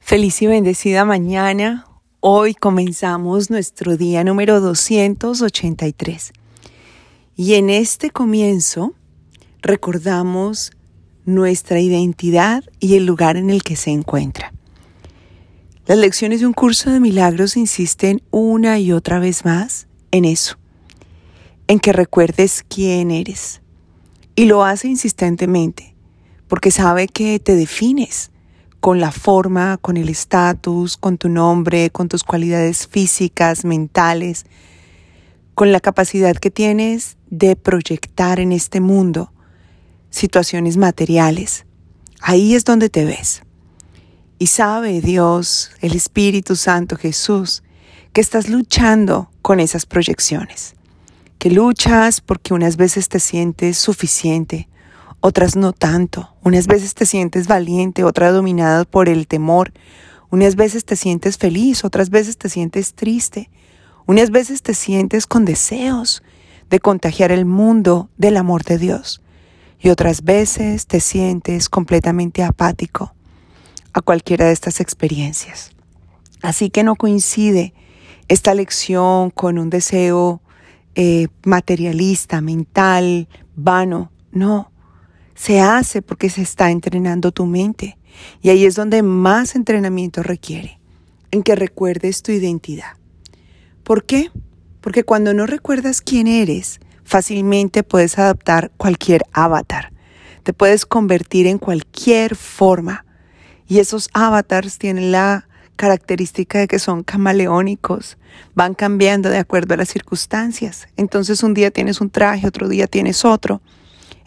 Feliz y bendecida mañana. Hoy comenzamos nuestro día número 283. Y en este comienzo recordamos nuestra identidad y el lugar en el que se encuentra. Las lecciones de un curso de milagros insisten una y otra vez más en eso, en que recuerdes quién eres. Y lo hace insistentemente, porque sabe que te defines con la forma, con el estatus, con tu nombre, con tus cualidades físicas, mentales, con la capacidad que tienes de proyectar en este mundo situaciones materiales. Ahí es donde te ves. Y sabe Dios, el Espíritu Santo, Jesús, que estás luchando con esas proyecciones. Que luchas porque unas veces te sientes suficiente, otras no tanto. Unas veces te sientes valiente, otras dominada por el temor. Unas veces te sientes feliz, otras veces te sientes triste. Unas veces te sientes con deseos de contagiar el mundo del amor de Dios. Y otras veces te sientes completamente apático a cualquiera de estas experiencias. Así que no coincide esta lección con un deseo eh, materialista, mental, vano. No, se hace porque se está entrenando tu mente. Y ahí es donde más entrenamiento requiere, en que recuerdes tu identidad. ¿Por qué? Porque cuando no recuerdas quién eres, fácilmente puedes adaptar cualquier avatar. Te puedes convertir en cualquier forma. Y esos avatars tienen la característica de que son camaleónicos, van cambiando de acuerdo a las circunstancias. Entonces un día tienes un traje, otro día tienes otro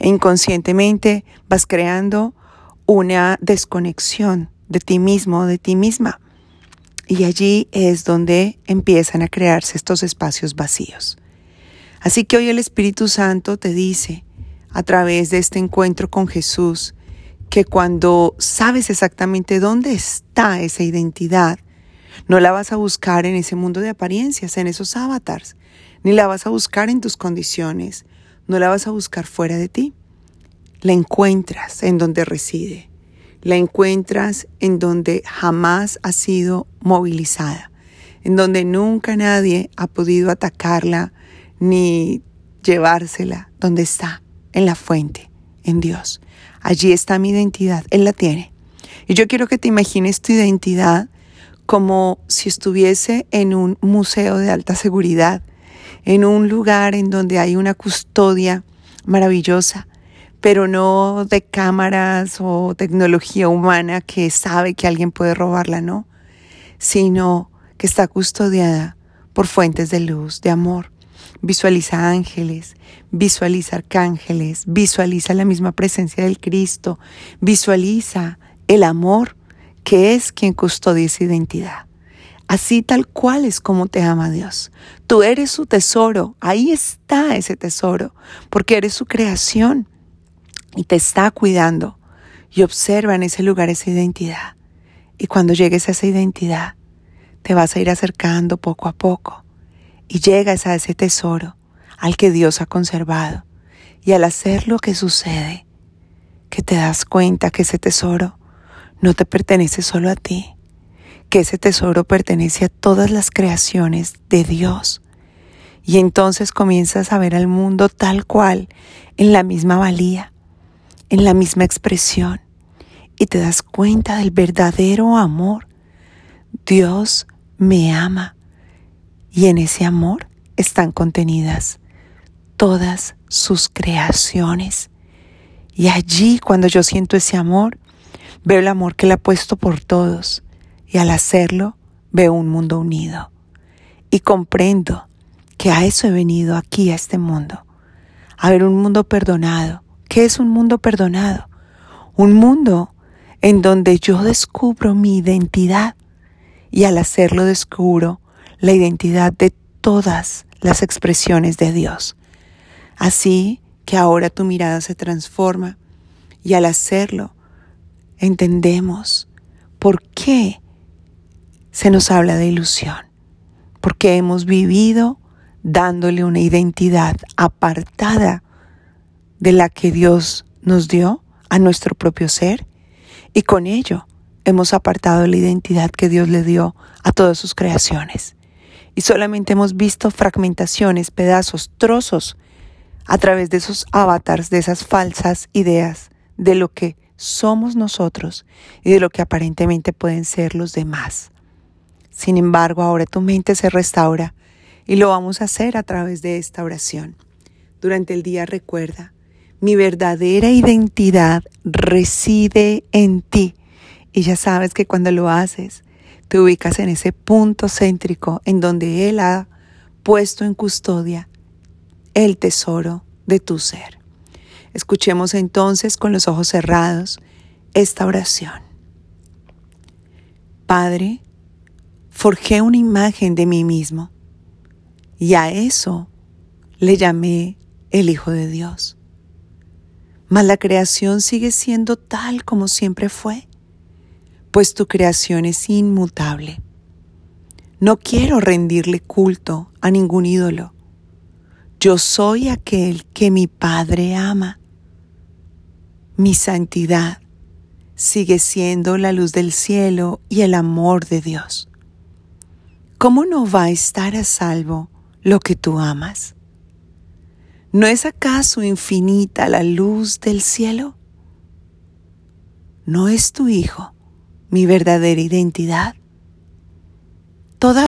inconscientemente vas creando una desconexión de ti mismo, de ti misma. Y allí es donde empiezan a crearse estos espacios vacíos. Así que hoy el Espíritu Santo te dice, a través de este encuentro con Jesús, que cuando sabes exactamente dónde está esa identidad, no la vas a buscar en ese mundo de apariencias, en esos avatars, ni la vas a buscar en tus condiciones, no la vas a buscar fuera de ti. La encuentras en donde reside. La encuentras en donde jamás ha sido movilizada, en donde nunca nadie ha podido atacarla ni llevársela, donde está, en la fuente, en Dios. Allí está mi identidad, Él la tiene. Y yo quiero que te imagines tu identidad como si estuviese en un museo de alta seguridad, en un lugar en donde hay una custodia maravillosa, pero no de cámaras o tecnología humana que sabe que alguien puede robarla, no, sino que está custodiada por fuentes de luz, de amor. Visualiza ángeles, visualiza arcángeles, visualiza la misma presencia del Cristo, visualiza el amor que es quien custodia esa identidad. Así tal cual es como te ama Dios. Tú eres su tesoro, ahí está ese tesoro, porque eres su creación y te está cuidando. Y observa en ese lugar esa identidad. Y cuando llegues a esa identidad, te vas a ir acercando poco a poco y llegas a ese tesoro al que Dios ha conservado. Y al hacerlo, ¿qué sucede? Que te das cuenta que ese tesoro no te pertenece solo a ti, que ese tesoro pertenece a todas las creaciones de Dios. Y entonces comienzas a ver al mundo tal cual, en la misma valía, en la misma expresión, y te das cuenta del verdadero amor. Dios me ama, y en ese amor están contenidas todas sus creaciones. Y allí, cuando yo siento ese amor, veo el amor que Él ha puesto por todos y al hacerlo veo un mundo unido y comprendo que a eso he venido aquí a este mundo, a ver un mundo perdonado. ¿Qué es un mundo perdonado? Un mundo en donde yo descubro mi identidad y al hacerlo descubro la identidad de todas las expresiones de Dios. Así que ahora tu mirada se transforma y al hacerlo entendemos por qué se nos habla de ilusión, porque hemos vivido dándole una identidad apartada de la que Dios nos dio a nuestro propio ser y con ello hemos apartado la identidad que Dios le dio a todas sus creaciones. Y solamente hemos visto fragmentaciones, pedazos, trozos a través de esos avatars, de esas falsas ideas de lo que somos nosotros y de lo que aparentemente pueden ser los demás. Sin embargo, ahora tu mente se restaura y lo vamos a hacer a través de esta oración. Durante el día recuerda, mi verdadera identidad reside en ti. Y ya sabes que cuando lo haces, te ubicas en ese punto céntrico en donde Él ha puesto en custodia el tesoro de tu ser. Escuchemos entonces con los ojos cerrados esta oración. Padre, forjé una imagen de mí mismo y a eso le llamé el Hijo de Dios. Mas la creación sigue siendo tal como siempre fue, pues tu creación es inmutable. No quiero rendirle culto a ningún ídolo. Yo soy aquel que mi Padre ama. Mi santidad sigue siendo la luz del cielo y el amor de Dios. ¿Cómo no va a estar a salvo lo que tú amas? ¿No es acaso infinita la luz del cielo? ¿No es tu Hijo mi verdadera identidad? Toda